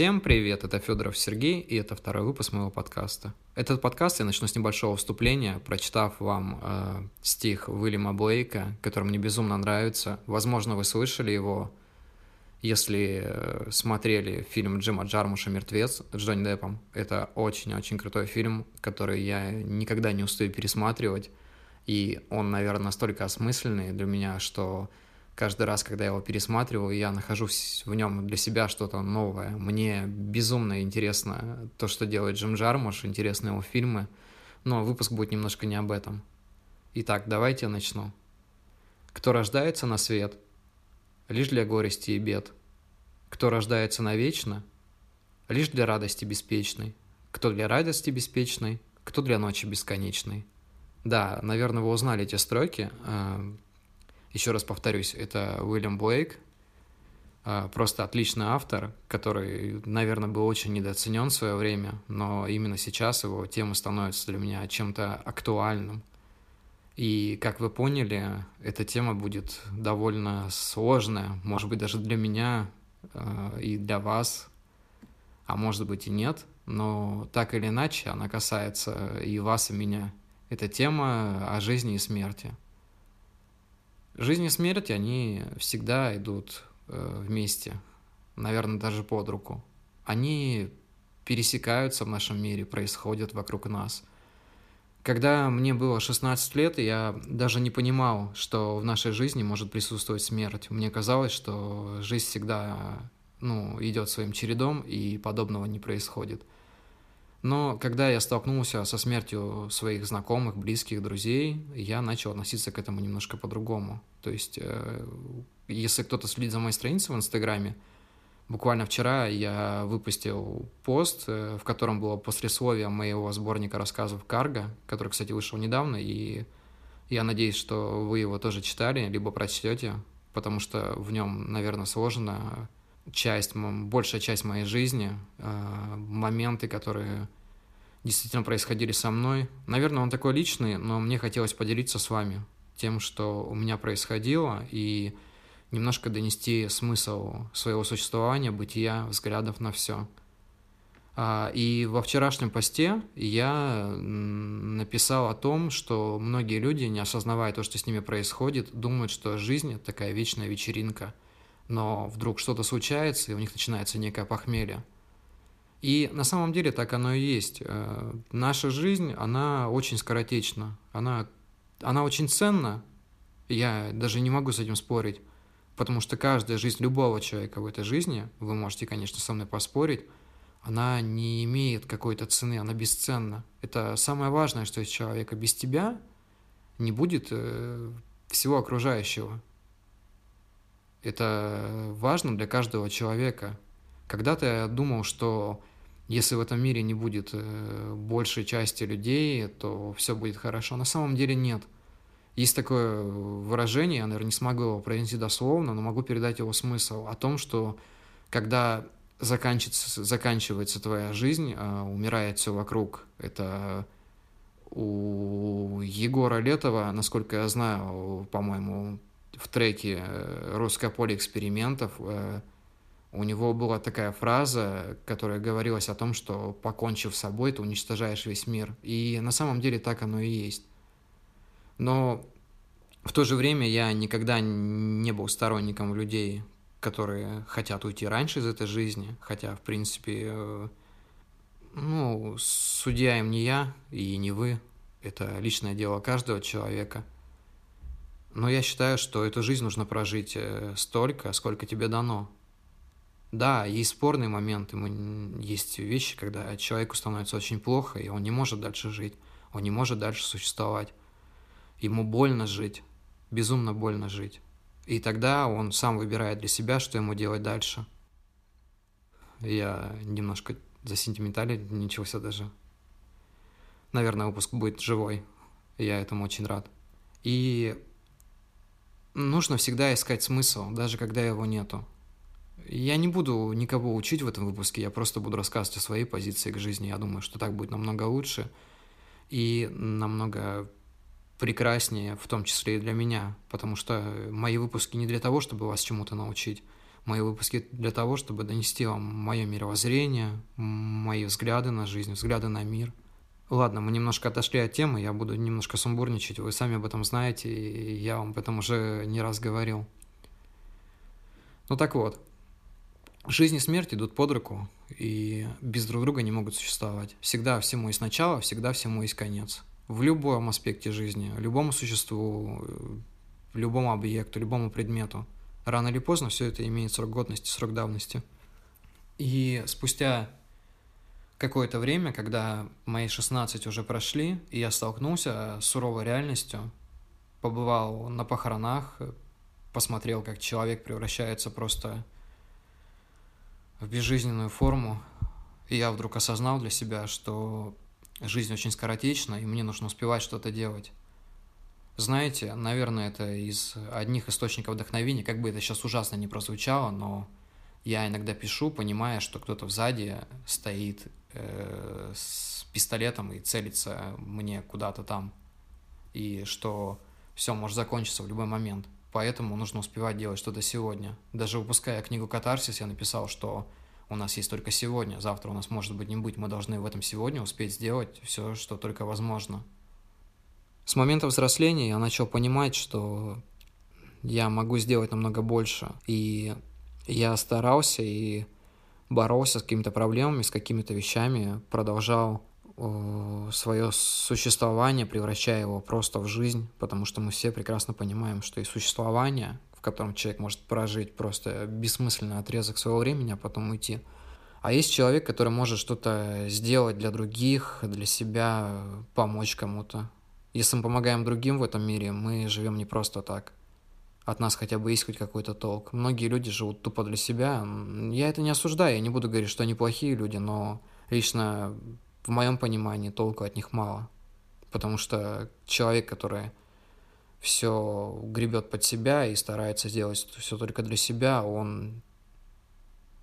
Всем привет, это Федоров Сергей, и это второй выпуск моего подкаста. Этот подкаст я начну с небольшого вступления, прочитав вам э, стих Уильяма Блейка, который мне безумно нравится. Возможно, вы слышали его, если э, смотрели фильм Джима Джармуша «Мертвец» с Джонни Деппом. Это очень-очень крутой фильм, который я никогда не устаю пересматривать, и он, наверное, настолько осмысленный для меня, что каждый раз, когда я его пересматриваю, я нахожу в нем для себя что-то новое. Мне безумно интересно то, что делает Джим Джармуш, интересны его фильмы, но выпуск будет немножко не об этом. Итак, давайте я начну. Кто рождается на свет? Лишь для горести и бед. Кто рождается навечно? Лишь для радости беспечной. Кто для радости беспечной? Кто для ночи бесконечной? Да, наверное, вы узнали эти строки. Еще раз повторюсь, это Уильям Блейк, а, просто отличный автор, который, наверное, был очень недооценен в свое время, но именно сейчас его тема становится для меня чем-то актуальным. И, как вы поняли, эта тема будет довольно сложная, может быть, даже для меня а, и для вас, а может быть и нет, но так или иначе она касается и вас, и меня. Это тема о жизни и смерти. Жизнь и смерть, они всегда идут э, вместе, наверное, даже под руку. Они пересекаются в нашем мире, происходят вокруг нас. Когда мне было 16 лет, я даже не понимал, что в нашей жизни может присутствовать смерть. Мне казалось, что жизнь всегда ну, идет своим чередом, и подобного не происходит. Но когда я столкнулся со смертью своих знакомых, близких, друзей, я начал относиться к этому немножко по-другому. То есть, э, если кто-то следит за моей страницей в Инстаграме, буквально вчера я выпустил пост, э, в котором было послесловие моего сборника рассказов «Карго», который, кстати, вышел недавно, и я надеюсь, что вы его тоже читали, либо прочтете, потому что в нем, наверное, сложно часть, большая часть моей жизни, э, моменты, которые действительно происходили со мной. Наверное, он такой личный, но мне хотелось поделиться с вами тем, что у меня происходило, и немножко донести смысл своего существования, бытия, взглядов на все. А, и во вчерашнем посте я написал о том, что многие люди, не осознавая то, что с ними происходит, думают, что жизнь – такая вечная вечеринка – но вдруг что-то случается, и у них начинается некое похмелье. И на самом деле так оно и есть. Э, наша жизнь, она очень скоротечна, она, она очень ценна, я даже не могу с этим спорить, потому что каждая жизнь любого человека в этой жизни, вы можете, конечно, со мной поспорить, она не имеет какой-то цены, она бесценна. Это самое важное, что есть человека. Без тебя не будет э, всего окружающего. Это важно для каждого человека. Когда-то я думал, что если в этом мире не будет э, большей части людей, то все будет хорошо. На самом деле нет. Есть такое выражение, я, наверное, не смогу его произнести дословно, но могу передать его смысл о том, что когда заканчивается, заканчивается твоя жизнь, а умирает все вокруг. Это у Егора Летова, насколько я знаю, по-моему, в треке э, «Русское поле экспериментов» э, у него была такая фраза, которая говорилась о том, что покончив с собой, ты уничтожаешь весь мир. И на самом деле так оно и есть. Но в то же время я никогда не был сторонником людей, которые хотят уйти раньше из этой жизни, хотя, в принципе, э, ну, судья им не я и не вы, это личное дело каждого человека – но я считаю, что эту жизнь нужно прожить э, столько, сколько тебе дано. Да, есть спорные моменты, есть вещи, когда человеку становится очень плохо, и он не может дальше жить, он не может дальше существовать. Ему больно жить, безумно больно жить. И тогда он сам выбирает для себя, что ему делать дальше. Я немножко засентиментален, ничего себе даже. Наверное, выпуск будет живой. Я этому очень рад. И нужно всегда искать смысл, даже когда его нету. Я не буду никого учить в этом выпуске, я просто буду рассказывать о своей позиции к жизни. Я думаю, что так будет намного лучше и намного прекраснее, в том числе и для меня, потому что мои выпуски не для того, чтобы вас чему-то научить. Мои выпуски для того, чтобы донести вам мое мировоззрение, мои взгляды на жизнь, взгляды на мир. Ладно, мы немножко отошли от темы, я буду немножко сумбурничать, вы сами об этом знаете, и я вам об этом уже не раз говорил. Ну так вот, жизнь и смерть идут под руку, и без друг друга не могут существовать. Всегда всему есть начало, всегда всему есть конец. В любом аспекте жизни, любому существу, любому объекту, любому предмету – рано или поздно все это имеет срок годности, срок давности. И спустя какое-то время, когда мои 16 уже прошли, и я столкнулся с суровой реальностью, побывал на похоронах, посмотрел, как человек превращается просто в безжизненную форму, и я вдруг осознал для себя, что жизнь очень скоротечна, и мне нужно успевать что-то делать. Знаете, наверное, это из одних источников вдохновения, как бы это сейчас ужасно не прозвучало, но я иногда пишу, понимая, что кто-то сзади стоит э, с пистолетом и целится мне куда-то там, и что все может закончиться в любой момент. Поэтому нужно успевать делать что-то сегодня. Даже выпуская книгу «Катарсис», я написал, что у нас есть только сегодня, завтра у нас может быть не быть, мы должны в этом сегодня успеть сделать все, что только возможно – с момента взросления я начал понимать, что я могу сделать намного больше. И я старался и боролся с какими-то проблемами, с какими-то вещами, продолжал свое существование, превращая его просто в жизнь, потому что мы все прекрасно понимаем, что и существование, в котором человек может прожить просто бессмысленный отрезок своего времени, а потом уйти. А есть человек, который может что-то сделать для других, для себя, помочь кому-то. Если мы помогаем другим в этом мире, мы живем не просто так. От нас хотя бы есть хоть какой-то толк. Многие люди живут тупо для себя. Я это не осуждаю, я не буду говорить, что они плохие люди, но лично в моем понимании толку от них мало. Потому что человек, который все гребет под себя и старается сделать все только для себя, он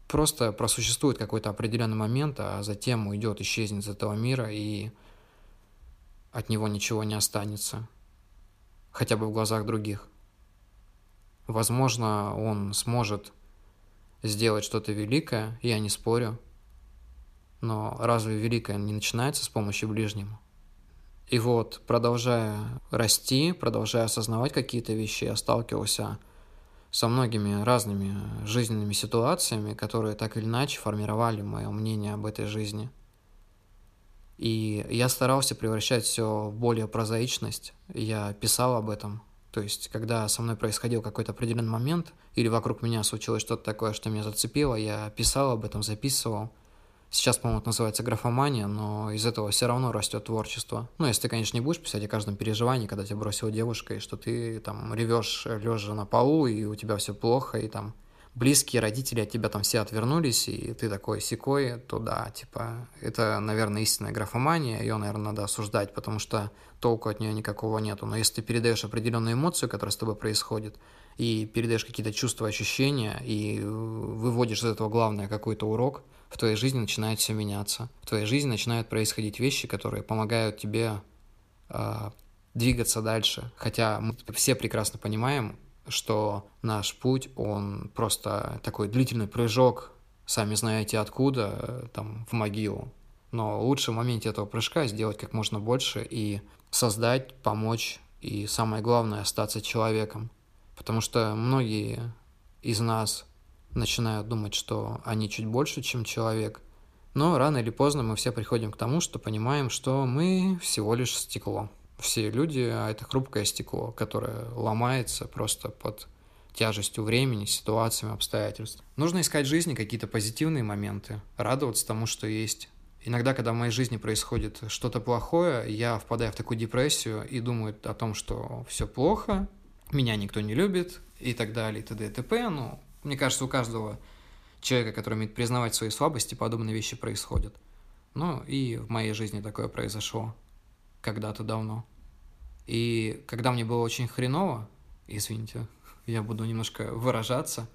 просто просуществует какой-то определенный момент, а затем уйдет, исчезнет из этого мира, и от него ничего не останется, хотя бы в глазах других. Возможно, он сможет сделать что-то великое, я не спорю, но разве великое не начинается с помощи ближнему? И вот, продолжая расти, продолжая осознавать какие-то вещи, я сталкивался со многими разными жизненными ситуациями, которые так или иначе формировали мое мнение об этой жизни – и я старался превращать все в более прозаичность. Я писал об этом. То есть, когда со мной происходил какой-то определенный момент, или вокруг меня случилось что-то такое, что меня зацепило, я писал об этом, записывал. Сейчас, по-моему, это называется графомания, но из этого все равно растет творчество. Ну, если ты, конечно, не будешь писать о каждом переживании, когда тебя бросила девушка, и что ты там ревешь лежа на полу, и у тебя все плохо, и там близкие родители от тебя там все отвернулись, и ты такой секой, то да, типа, это, наверное, истинная графомания, ее, наверное, надо осуждать, потому что толку от нее никакого нету. Но если ты передаешь определенную эмоцию, которая с тобой происходит, и передаешь какие-то чувства, ощущения, и выводишь из этого главное какой-то урок, в твоей жизни начинает все меняться. В твоей жизни начинают происходить вещи, которые помогают тебе э, двигаться дальше. Хотя мы все прекрасно понимаем, что наш путь, он просто такой длительный прыжок, сами знаете откуда, там, в могилу. Но лучше в моменте этого прыжка сделать как можно больше и создать, помочь, и самое главное, остаться человеком. Потому что многие из нас начинают думать, что они чуть больше, чем человек. Но рано или поздно мы все приходим к тому, что понимаем, что мы всего лишь стекло все люди, а это хрупкое стекло, которое ломается просто под тяжестью времени, ситуациями, обстоятельств. Нужно искать в жизни какие-то позитивные моменты, радоваться тому, что есть. Иногда, когда в моей жизни происходит что-то плохое, я впадаю в такую депрессию и думаю о том, что все плохо, меня никто не любит и так далее, и т.д. и т.п. Ну, мне кажется, у каждого человека, который умеет признавать свои слабости, подобные вещи происходят. Ну, и в моей жизни такое произошло когда-то давно. И когда мне было очень хреново, извините, я буду немножко выражаться,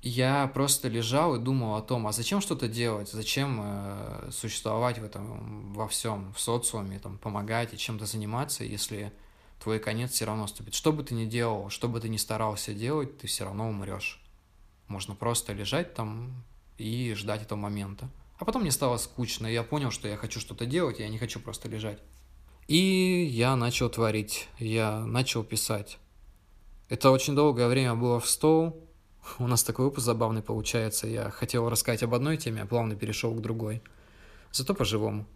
я просто лежал и думал о том, а зачем что-то делать, зачем э, существовать в этом, во всем, в социуме, там, помогать и чем-то заниматься, если твой конец все равно ступит. Что бы ты ни делал, что бы ты ни старался делать, ты все равно умрешь. Можно просто лежать там и ждать этого момента. А потом мне стало скучно, и я понял, что я хочу что-то делать, я не хочу просто лежать. И я начал творить, я начал писать. Это очень долгое время было в стол. У нас такой выпуск забавный получается. Я хотел рассказать об одной теме, а плавно перешел к другой. Зато по-живому.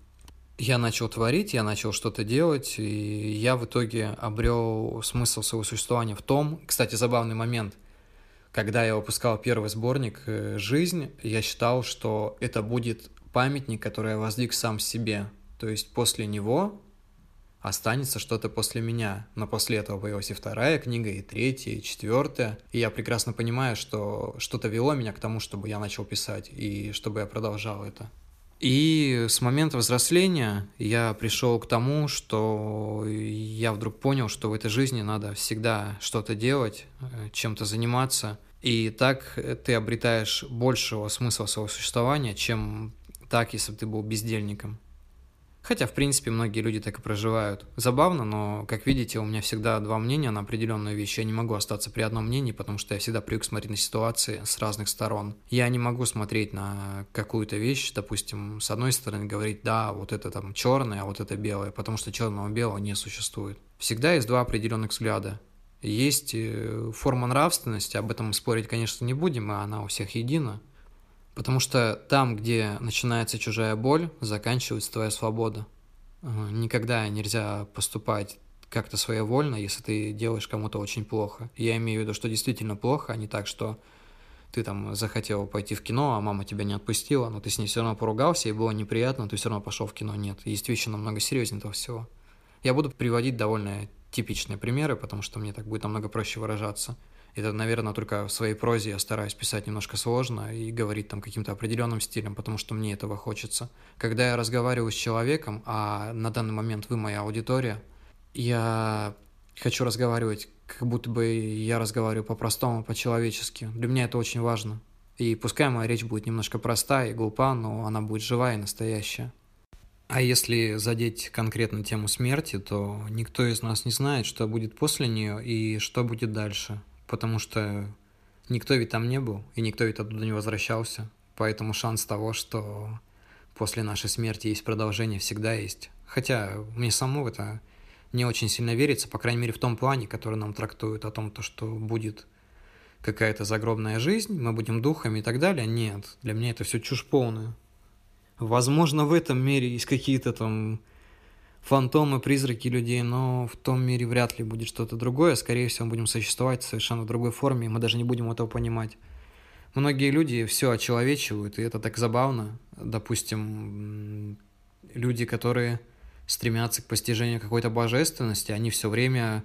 Я начал творить, я начал что-то делать, и я в итоге обрел смысл своего существования в том, кстати, забавный момент, когда я выпускал первый сборник э, «Жизнь», я считал, что это будет памятник, который я воздвиг сам себе. То есть после него останется что-то после меня. Но после этого появилась и вторая книга, и третья, и четвертая. И я прекрасно понимаю, что что-то вело меня к тому, чтобы я начал писать, и чтобы я продолжал это. И с момента взросления я пришел к тому, что я вдруг понял, что в этой жизни надо всегда что-то делать, э, чем-то заниматься. И так ты обретаешь большего смысла своего существования, чем так, если бы ты был бездельником. Хотя, в принципе, многие люди так и проживают. Забавно, но, как видите, у меня всегда два мнения на определенную вещь. Я не могу остаться при одном мнении, потому что я всегда привык смотреть на ситуации с разных сторон. Я не могу смотреть на какую-то вещь, допустим, с одной стороны говорить, да, вот это там черное, а вот это белое, потому что черного и белого не существует. Всегда есть два определенных взгляда. Есть э, форма нравственности, об этом спорить, конечно, не будем, и она у всех едина. Потому что там, где начинается чужая боль, заканчивается твоя свобода. Никогда нельзя поступать как-то своевольно, если ты делаешь кому-то очень плохо. Я имею в виду, что действительно плохо, а не так, что ты там захотел пойти в кино, а мама тебя не отпустила, но ты с ней все равно поругался, и было неприятно, ты все равно пошел в кино. Нет, есть вещи намного серьезнее этого всего. Я буду приводить довольно типичные примеры, потому что мне так будет намного проще выражаться. Это, наверное, только в своей прозе я стараюсь писать немножко сложно и говорить там каким-то определенным стилем, потому что мне этого хочется. Когда я разговариваю с человеком, а на данный момент вы моя аудитория, я хочу разговаривать, как будто бы я разговариваю по-простому, по-человечески. Для меня это очень важно. И пускай моя речь будет немножко простая и глупа, но она будет живая и настоящая. А если задеть конкретно тему смерти, то никто из нас не знает, что будет после нее и что будет дальше потому что никто ведь там не был, и никто ведь оттуда не возвращался. Поэтому шанс того, что после нашей смерти есть продолжение, всегда есть. Хотя мне самому это не очень сильно верится, по крайней мере в том плане, который нам трактуют о том, то, что будет какая-то загробная жизнь, мы будем духами и так далее. Нет, для меня это все чушь полная. Возможно, в этом мире есть какие-то там фантомы, призраки людей, но в том мире вряд ли будет что-то другое. Скорее всего, мы будем существовать в совершенно другой форме, и мы даже не будем этого понимать. Многие люди все очеловечивают, и это так забавно. Допустим, люди, которые стремятся к постижению какой-то божественности, они все время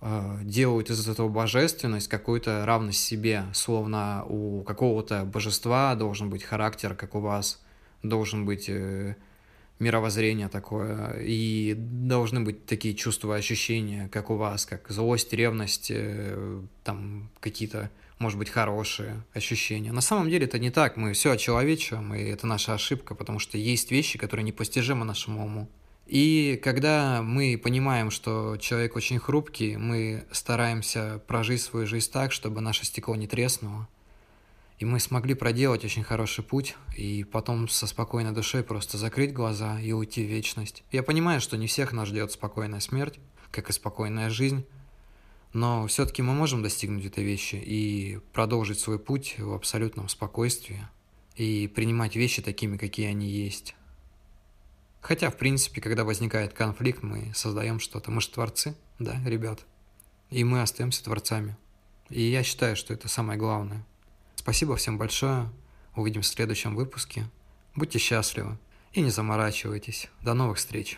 э, делают из этого божественность какую-то равность себе, словно у какого-то божества должен быть характер, как у вас, должен быть э, мировоззрение такое, и должны быть такие чувства, ощущения, как у вас, как злость, ревность, э, там какие-то, может быть, хорошие ощущения. На самом деле это не так, мы все очеловечиваем, и это наша ошибка, потому что есть вещи, которые непостижимы нашему уму. И когда мы понимаем, что человек очень хрупкий, мы стараемся прожить свою жизнь так, чтобы наше стекло не треснуло, и мы смогли проделать очень хороший путь, и потом со спокойной душой просто закрыть глаза и уйти в вечность. Я понимаю, что не всех нас ждет спокойная смерть, как и спокойная жизнь, но все-таки мы можем достигнуть этой вещи и продолжить свой путь в абсолютном спокойствии и принимать вещи такими, какие они есть. Хотя, в принципе, когда возникает конфликт, мы создаем что-то. Мы же творцы, да, ребят? И мы остаемся творцами. И я считаю, что это самое главное – Спасибо всем большое. Увидимся в следующем выпуске. Будьте счастливы и не заморачивайтесь. До новых встреч.